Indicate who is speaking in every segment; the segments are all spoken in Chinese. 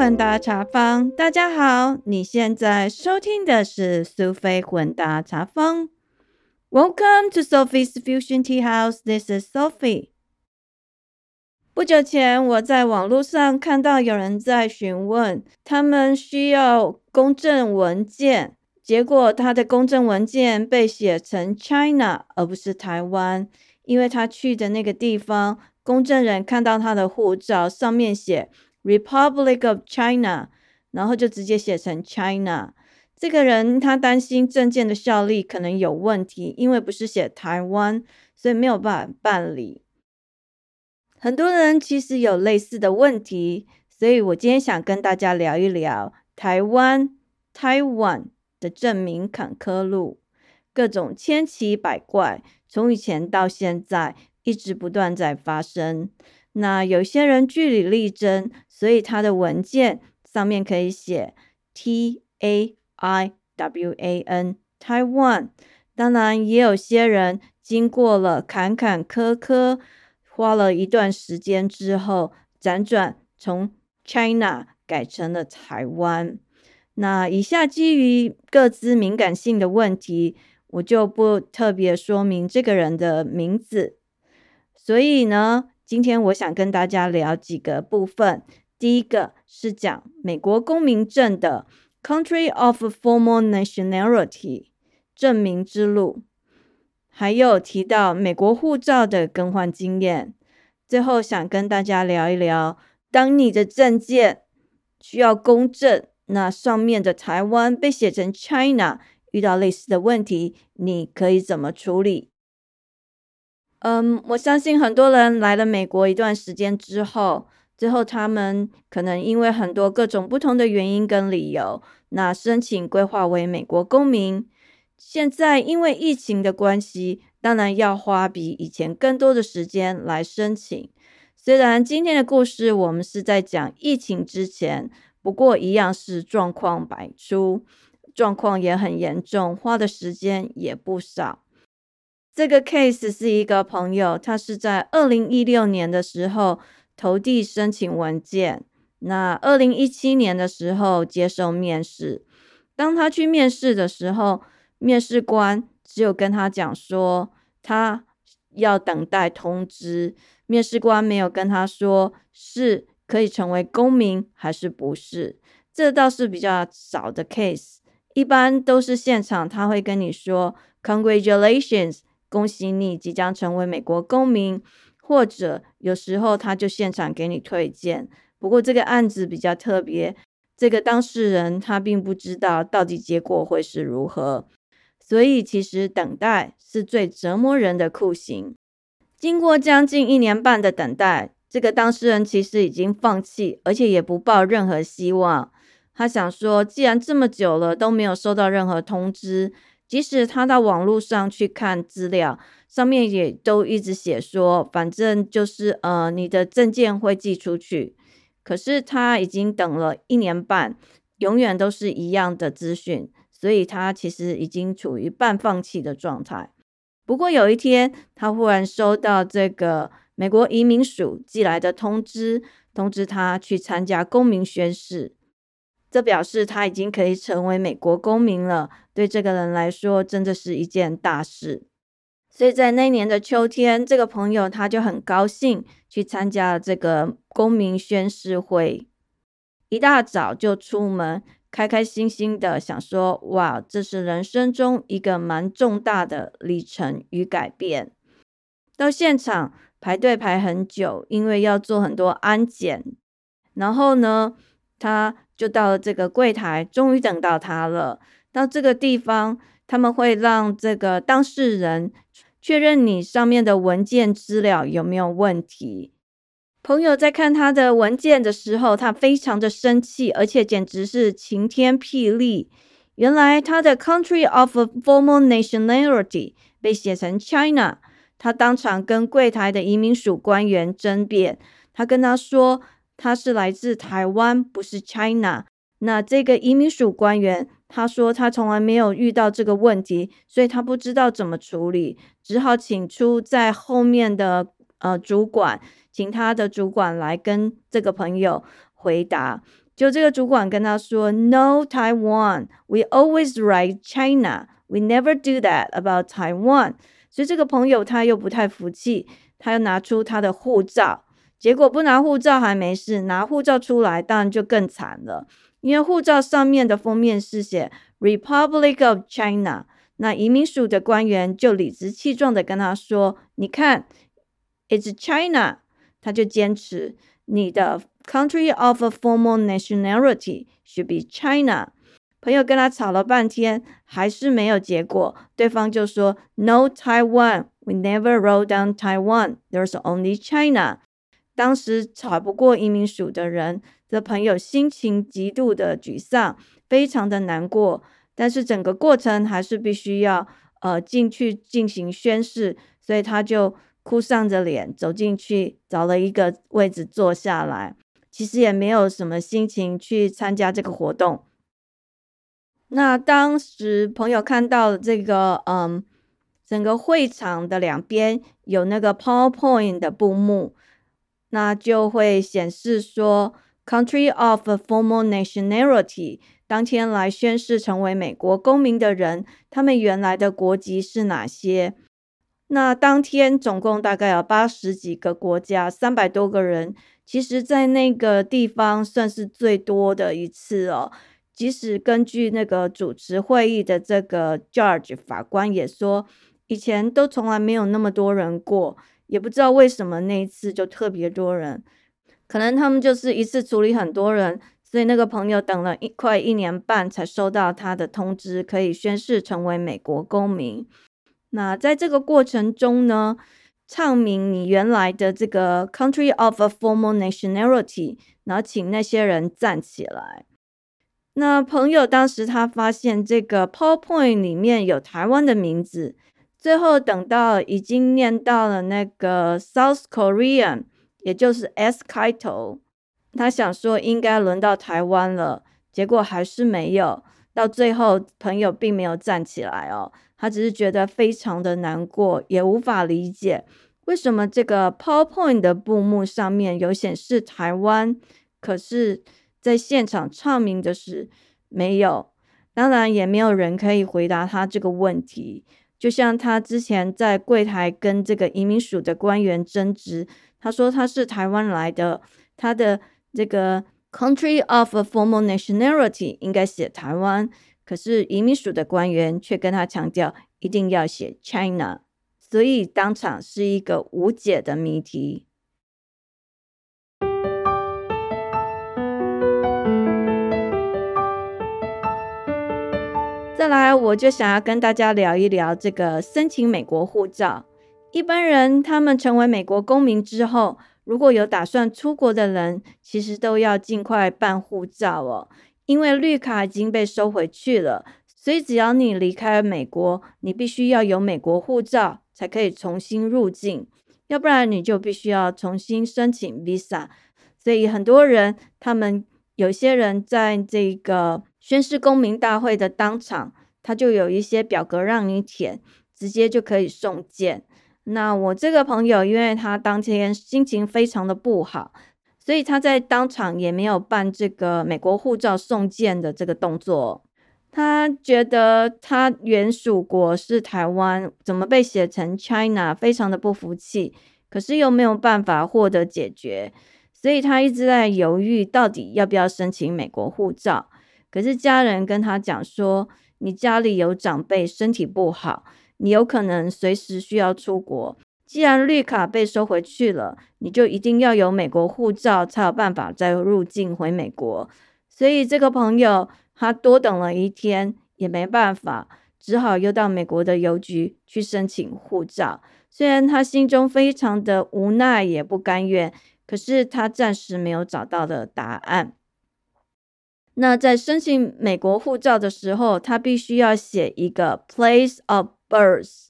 Speaker 1: 混搭茶坊，大家好，你现在收听的是苏菲混搭茶坊。Welcome to Sophie's Fusion Tea House. This is Sophie. 不久前，我在网络上看到有人在询问，他们需要公证文件，结果他的公证文件被写成 China 而不是台湾，因为他去的那个地方，公证人看到他的护照上面写 Republic of China，然后就直接写成 China。这个人他担心证件的效力可能有问题，因为不是写台湾，所以没有办法办理。很多人其实有类似的问题，所以我今天想跟大家聊一聊台湾 （Taiwan） 的证明坎坷路，各种千奇百怪，从以前到现在一直不断在发生。那有些人据理力争，所以他的文件上面可以写 T A。I W A N Taiwan，当然也有些人经过了坎坎坷坷，花了一段时间之后，辗转从 China 改成了台湾。那以下基于各自敏感性的问题，我就不特别说明这个人的名字。所以呢，今天我想跟大家聊几个部分。第一个是讲美国公民证的。Country of formal nationality 证明之路，还有提到美国护照的更换经验。最后想跟大家聊一聊，当你的证件需要公证，那上面的台湾被写成 China，遇到类似的问题，你可以怎么处理？嗯，我相信很多人来了美国一段时间之后。之后，他们可能因为很多各种不同的原因跟理由，那申请规划为美国公民。现在因为疫情的关系，当然要花比以前更多的时间来申请。虽然今天的故事我们是在讲疫情之前，不过一样是状况百出，状况也很严重，花的时间也不少。这个 case 是一个朋友，他是在二零一六年的时候。投递申请文件，那二零一七年的时候接受面试。当他去面试的时候，面试官只有跟他讲说，他要等待通知。面试官没有跟他说是可以成为公民还是不是。这倒是比较少的 case，一般都是现场他会跟你说，Congratulations，恭喜你即将成为美国公民。或者有时候他就现场给你推荐，不过这个案子比较特别，这个当事人他并不知道到底结果会是如何，所以其实等待是最折磨人的酷刑。经过将近一年半的等待，这个当事人其实已经放弃，而且也不抱任何希望。他想说，既然这么久了都没有收到任何通知，即使他到网络上去看资料。上面也都一直写说，反正就是呃，你的证件会寄出去。可是他已经等了一年半，永远都是一样的资讯，所以他其实已经处于半放弃的状态。不过有一天，他忽然收到这个美国移民署寄来的通知，通知他去参加公民宣誓，这表示他已经可以成为美国公民了。对这个人来说，真的是一件大事。所以在那年的秋天，这个朋友他就很高兴去参加了这个公民宣誓会。一大早就出门，开开心心的想说：“哇，这是人生中一个蛮重大的里程与改变。”到现场排队排很久，因为要做很多安检。然后呢，他就到了这个柜台，终于等到他了。到这个地方，他们会让这个当事人。确认你上面的文件资料有没有问题？朋友在看他的文件的时候，他非常的生气，而且简直是晴天霹雳。原来他的 country of formal nationality 被写成 China，他当场跟柜台的移民署官员争辩，他跟他说他是来自台湾，不是 China。那这个移民署官员。他说他从来没有遇到这个问题，所以他不知道怎么处理，只好请出在后面的呃主管，请他的主管来跟这个朋友回答。就这个主管跟他说：“No Taiwan, we always write China. We never do that about Taiwan.” 所以这个朋友他又不太服气，他又拿出他的护照。结果不拿护照还没事，拿护照出来当然就更惨了，因为护照上面的封面是写 “Republic of China”。那移民署的官员就理直气壮的跟他说：“你看，It's China。”他就坚持你的 country of a formal nationality should be China。朋友跟他吵了半天，还是没有结果。对方就说：“No Taiwan, we never wrote down Taiwan. There's only China。”当时吵不过移民署的人的朋友，心情极度的沮丧，非常的难过。但是整个过程还是必须要呃进去进行宣誓，所以他就哭丧着脸走进去，找了一个位置坐下来。其实也没有什么心情去参加这个活动。那当时朋友看到这个，嗯，整个会场的两边有那个 PowerPoint 的布幕，那就会显示说，Country of formal nationality。当天来宣誓成为美国公民的人，他们原来的国籍是哪些？那当天总共大概有八十几个国家，三百多个人。其实，在那个地方算是最多的一次哦。即使根据那个主持会议的这个 judge 法官也说，以前都从来没有那么多人过，也不知道为什么那一次就特别多人。可能他们就是一次处理很多人。所以那个朋友等了一快一年半才收到他的通知，可以宣誓成为美国公民。那在这个过程中呢，唱明你原来的这个 country of a formal nationality，然后请那些人站起来。那朋友当时他发现这个 PowerPoint 里面有台湾的名字，最后等到已经念到了那个 South Korean，也就是 S 开头。他想说应该轮到台湾了，结果还是没有。到最后，朋友并没有站起来哦，他只是觉得非常的难过，也无法理解为什么这个 PowerPoint 的布幕上面有显示台湾，可是在现场唱名的是没有。当然，也没有人可以回答他这个问题。就像他之前在柜台跟这个移民署的官员争执，他说他是台湾来的，他的。这个 country of a formal nationality 应该写台湾，可是移民署的官员却跟他强调一定要写 China，所以当场是一个无解的谜题。再来，我就想要跟大家聊一聊这个申请美国护照。一般人他们成为美国公民之后。如果有打算出国的人，其实都要尽快办护照哦，因为绿卡已经被收回去了。所以只要你离开美国，你必须要有美国护照才可以重新入境，要不然你就必须要重新申请 visa。所以很多人，他们有些人在这个宣誓公民大会的当场，他就有一些表格让你填，直接就可以送件。那我这个朋友，因为他当天心情非常的不好，所以他在当场也没有办这个美国护照送件的这个动作。他觉得他原属国是台湾，怎么被写成 China，非常的不服气。可是又没有办法获得解决，所以他一直在犹豫，到底要不要申请美国护照。可是家人跟他讲说，你家里有长辈身体不好。你有可能随时需要出国，既然绿卡被收回去了，你就一定要有美国护照才有办法再入境回美国。所以这个朋友他多等了一天也没办法，只好又到美国的邮局去申请护照。虽然他心中非常的无奈也不甘愿，可是他暂时没有找到的答案。那在申请美国护照的时候，他必须要写一个 place of birth。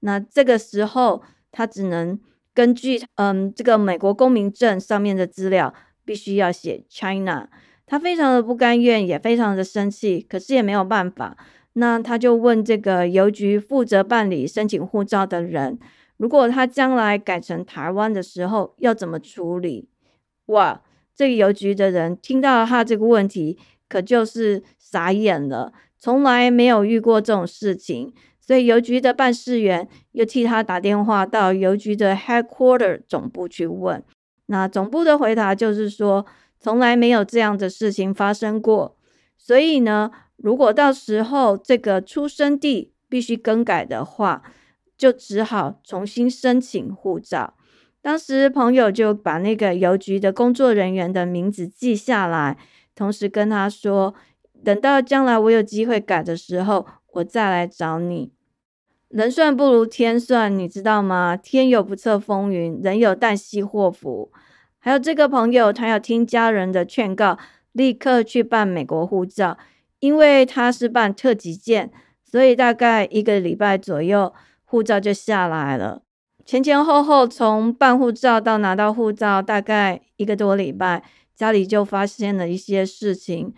Speaker 1: 那这个时候，他只能根据嗯这个美国公民证上面的资料，必须要写 China。他非常的不甘愿，也非常的生气，可是也没有办法。那他就问这个邮局负责办理申请护照的人，如果他将来改成台湾的时候要怎么处理？哇！这个邮局的人听到他这个问题，可就是傻眼了，从来没有遇过这种事情。所以邮局的办事员又替他打电话到邮局的 headquarter 总部去问，那总部的回答就是说，从来没有这样的事情发生过。所以呢，如果到时候这个出生地必须更改的话，就只好重新申请护照。当时朋友就把那个邮局的工作人员的名字记下来，同时跟他说，等到将来我有机会改的时候。我再来找你。人算不如天算，你知道吗？天有不测风云，人有旦夕祸福。还有这个朋友，他要听家人的劝告，立刻去办美国护照，因为他是办特级件，所以大概一个礼拜左右，护照就下来了。前前后后从办护照到拿到护照，大概一个多礼拜，家里就发现了一些事情。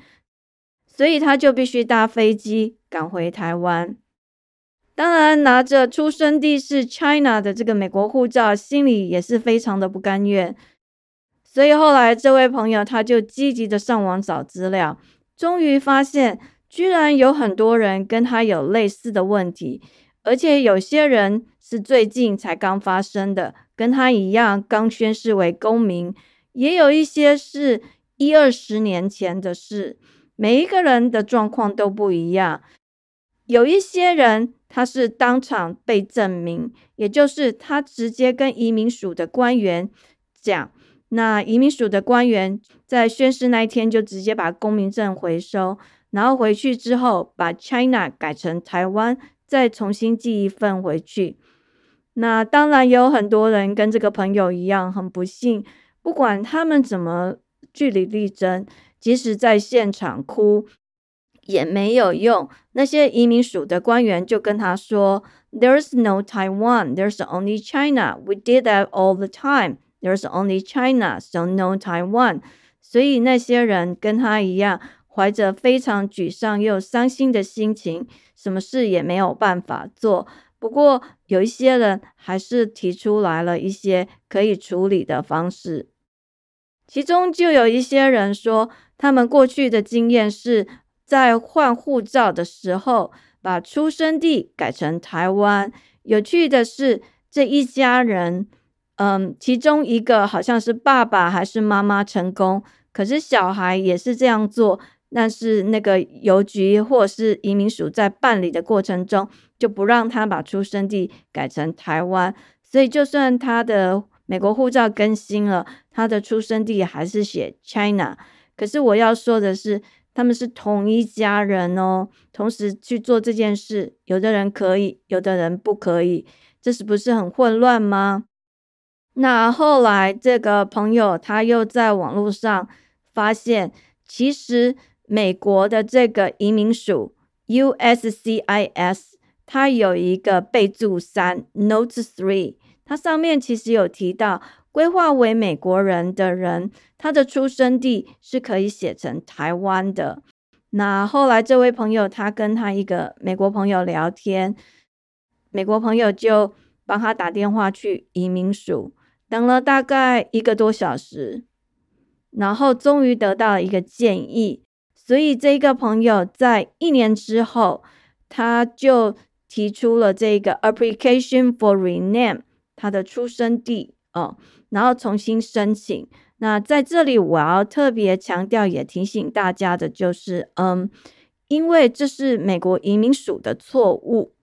Speaker 1: 所以他就必须搭飞机赶回台湾。当然，拿着出生地是 China 的这个美国护照，心里也是非常的不甘愿。所以后来这位朋友他就积极的上网找资料，终于发现居然有很多人跟他有类似的问题，而且有些人是最近才刚发生的，跟他一样刚宣誓为公民，也有一些是一二十年前的事。每一个人的状况都不一样，有一些人他是当场被证明，也就是他直接跟移民署的官员讲，那移民署的官员在宣誓那一天就直接把公民证回收，然后回去之后把 China 改成台湾，再重新寄一份回去。那当然有很多人跟这个朋友一样很不幸，不管他们怎么据理力争。即使在现场哭也没有用，那些移民署的官员就跟他说：“There's no Taiwan, there's only China. We did that all the time. There's only China, so no Taiwan.” 所以那些人跟他一样，怀着非常沮丧又伤心的心情，什么事也没有办法做。不过有一些人还是提出来了一些可以处理的方式，其中就有一些人说。他们过去的经验是在换护照的时候，把出生地改成台湾。有趣的是，这一家人，嗯，其中一个好像是爸爸还是妈妈成功，可是小孩也是这样做。但是那个邮局或是移民署在办理的过程中，就不让他把出生地改成台湾。所以，就算他的美国护照更新了，他的出生地还是写 China。可是我要说的是，他们是同一家人哦，同时去做这件事，有的人可以，有的人不可以，这是不是很混乱吗？那后来这个朋友他又在网络上发现，其实美国的这个移民署 USCIS，它有一个备注三 Note Three，它上面其实有提到。规划为美国人的人，他的出生地是可以写成台湾的。那后来这位朋友，他跟他一个美国朋友聊天，美国朋友就帮他打电话去移民署，等了大概一个多小时，然后终于得到了一个建议。所以这个朋友在一年之后，他就提出了这个 application for rename 他的出生地哦。然后重新申请。那在这里，我要特别强调，也提醒大家的就是，嗯，因为这是美国移民署的错误，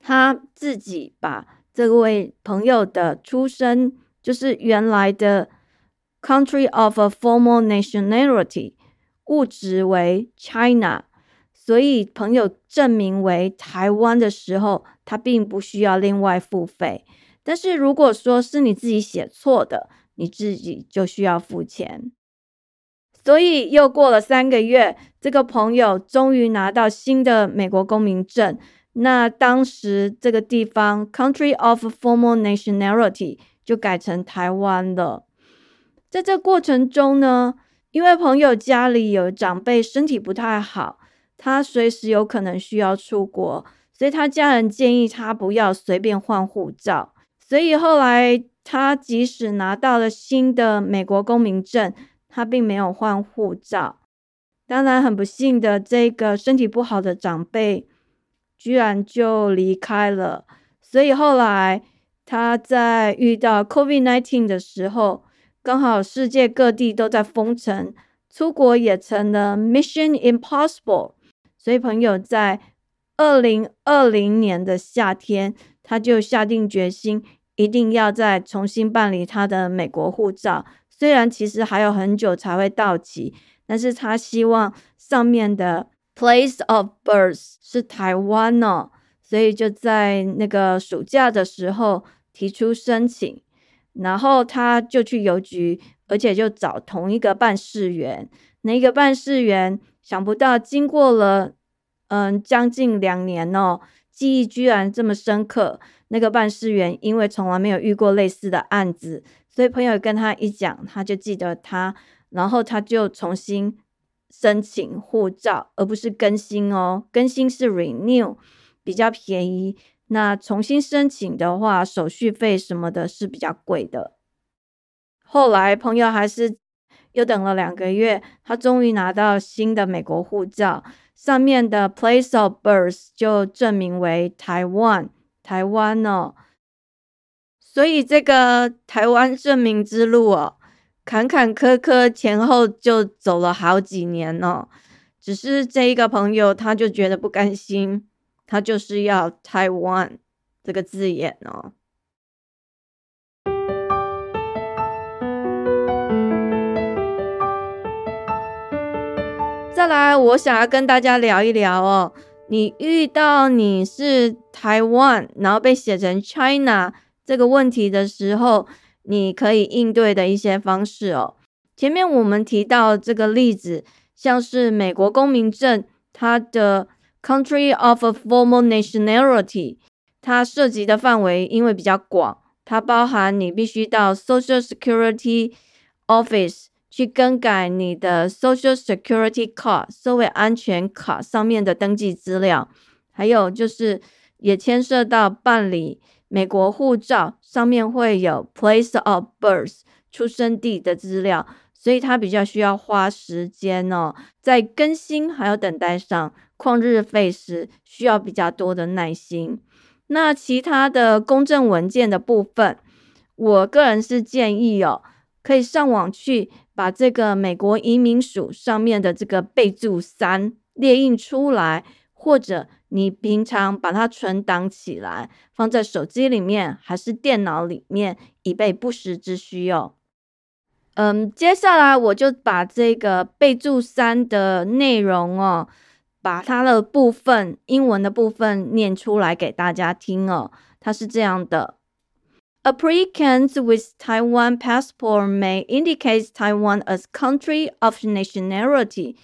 Speaker 1: 他自己把这位朋友的出生，就是原来的 country of a formal nationality 误植为 China，所以朋友证明为台湾的时候，他并不需要另外付费。但是如果说是你自己写错的，你自己就需要付钱。所以又过了三个月，这个朋友终于拿到新的美国公民证。那当时这个地方 country of formal nationality 就改成台湾了。在这过程中呢，因为朋友家里有长辈身体不太好，他随时有可能需要出国，所以他家人建议他不要随便换护照。所以后来，他即使拿到了新的美国公民证，他并没有换护照。当然，很不幸的，这个身体不好的长辈居然就离开了。所以后来他在遇到 COVID-19 的时候，刚好世界各地都在封城，出国也成了 Mission Impossible。所以朋友在二零二零年的夏天，他就下定决心，一定要再重新办理他的美国护照。虽然其实还有很久才会到期。但是他希望上面的 place of birth 是台湾哦，所以就在那个暑假的时候提出申请，然后他就去邮局，而且就找同一个办事员。那个办事员想不到，经过了嗯将近两年哦，记忆居然这么深刻。那个办事员因为从来没有遇过类似的案子，所以朋友跟他一讲，他就记得他。然后他就重新申请护照，而不是更新哦。更新是 renew，比较便宜。那重新申请的话，手续费什么的是比较贵的。后来朋友还是又等了两个月，他终于拿到新的美国护照，上面的 place of birth 就证明为台湾，台湾哦。所以这个台湾证明之路哦。坎坎坷坷前后就走了好几年哦，只是这一个朋友他就觉得不甘心，他就是要台湾这个字眼哦。再来，我想要跟大家聊一聊哦，你遇到你是台湾，然后被写成 China 这个问题的时候。你可以应对的一些方式哦。前面我们提到这个例子，像是美国公民证，它的 country of a formal nationality，它涉及的范围因为比较广，它包含你必须到 Social Security Office 去更改你的 Social Security card 社会安全卡上面的登记资料，还有就是也牵涉到办理。美国护照上面会有 place of birth 出生地的资料，所以它比较需要花时间哦，在更新还有等待上旷日费时，需要比较多的耐心。那其他的公证文件的部分，我个人是建议哦，可以上网去把这个美国移民署上面的这个备注三列印出来，或者。你平常把它存档起来，放在手机里面还是电脑里面，以备不时之需哦。嗯，接下来我就把这个备注三的内容哦，把它的部分英文的部分念出来给大家听哦。它是这样的：Applicants with Taiwan passport may indicate Taiwan as country of nationality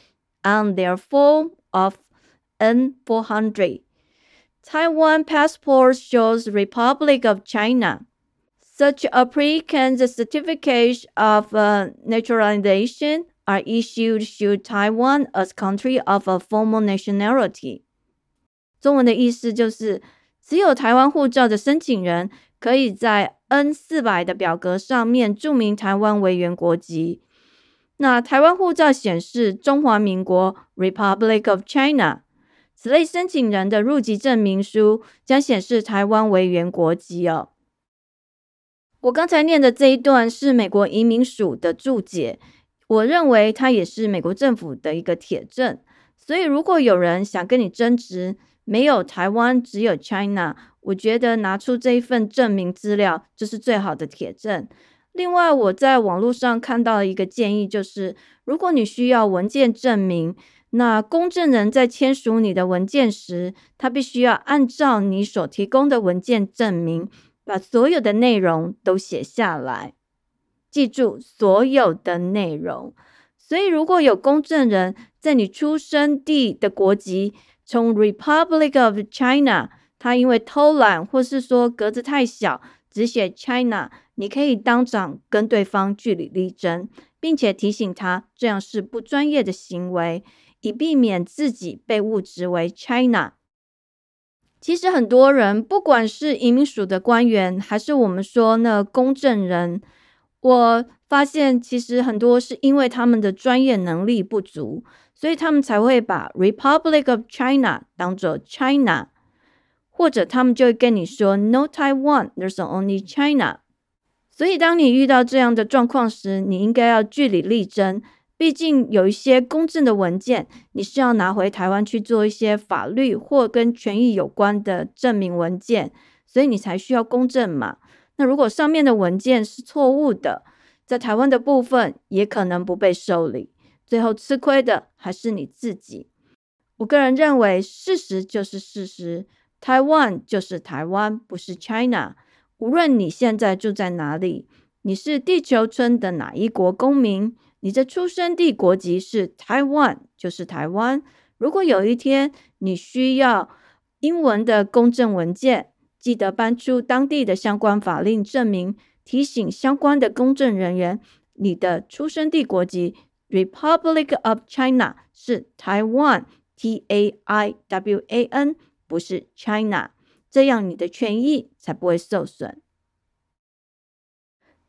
Speaker 1: on their form of N400. Taiwan passport shows Republic of China. Such applicants' certificates of uh, naturalization are issued to Taiwan as country of a formal nationality. 中文的意思就是，持有台湾护照的申请人可以在 N 四百的表格上面注明台湾为原国籍。那台湾护照显示中华民国 Republic of China。此类申请人的入籍证明书将显示台湾为原国籍哦。我刚才念的这一段是美国移民署的注解，我认为它也是美国政府的一个铁证。所以，如果有人想跟你争执，没有台湾，只有 China，我觉得拿出这一份证明资料就是最好的铁证。另外，我在网络上看到一个建议，就是如果你需要文件证明。那公证人在签署你的文件时，他必须要按照你所提供的文件证明，把所有的内容都写下来。记住所有的内容。所以，如果有公证人在你出生地的国籍从 Republic of China，他因为偷懒或是说格子太小，只写 China，你可以当场跟对方据理力争，并且提醒他这样是不专业的行为。以避免自己被误植为 China。其实很多人，不管是移民署的官员，还是我们说那公证人，我发现其实很多是因为他们的专业能力不足，所以他们才会把 Republic of China 当做 China，或者他们就会跟你说 No Taiwan，there's only China。所以当你遇到这样的状况时，你应该要据理力争。毕竟有一些公证的文件，你是要拿回台湾去做一些法律或跟权益有关的证明文件，所以你才需要公证嘛。那如果上面的文件是错误的，在台湾的部分也可能不被受理，最后吃亏的还是你自己。我个人认为，事实就是事实，台湾就是台湾，不是 China。无论你现在住在哪里，你是地球村的哪一国公民。你的出生地国籍是台湾，就是台湾。如果有一天你需要英文的公证文件，记得搬出当地的相关法令证明，提醒相关的公证人员，你的出生地国籍 Republic of China 是 Taiwan T A I W A N，不是 China，这样你的权益才不会受损。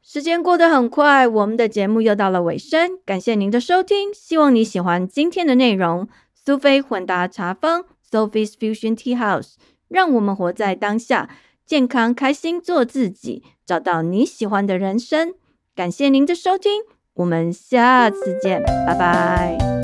Speaker 1: 时间过得很快，我们的节目又到了尾声。感谢您的收听，希望你喜欢今天的内容。苏菲混搭茶坊 （Sophie's Fusion Tea House），让我们活在当下，健康开心做自己，找到你喜欢的人生。感谢您的收听，我们下次见，拜拜。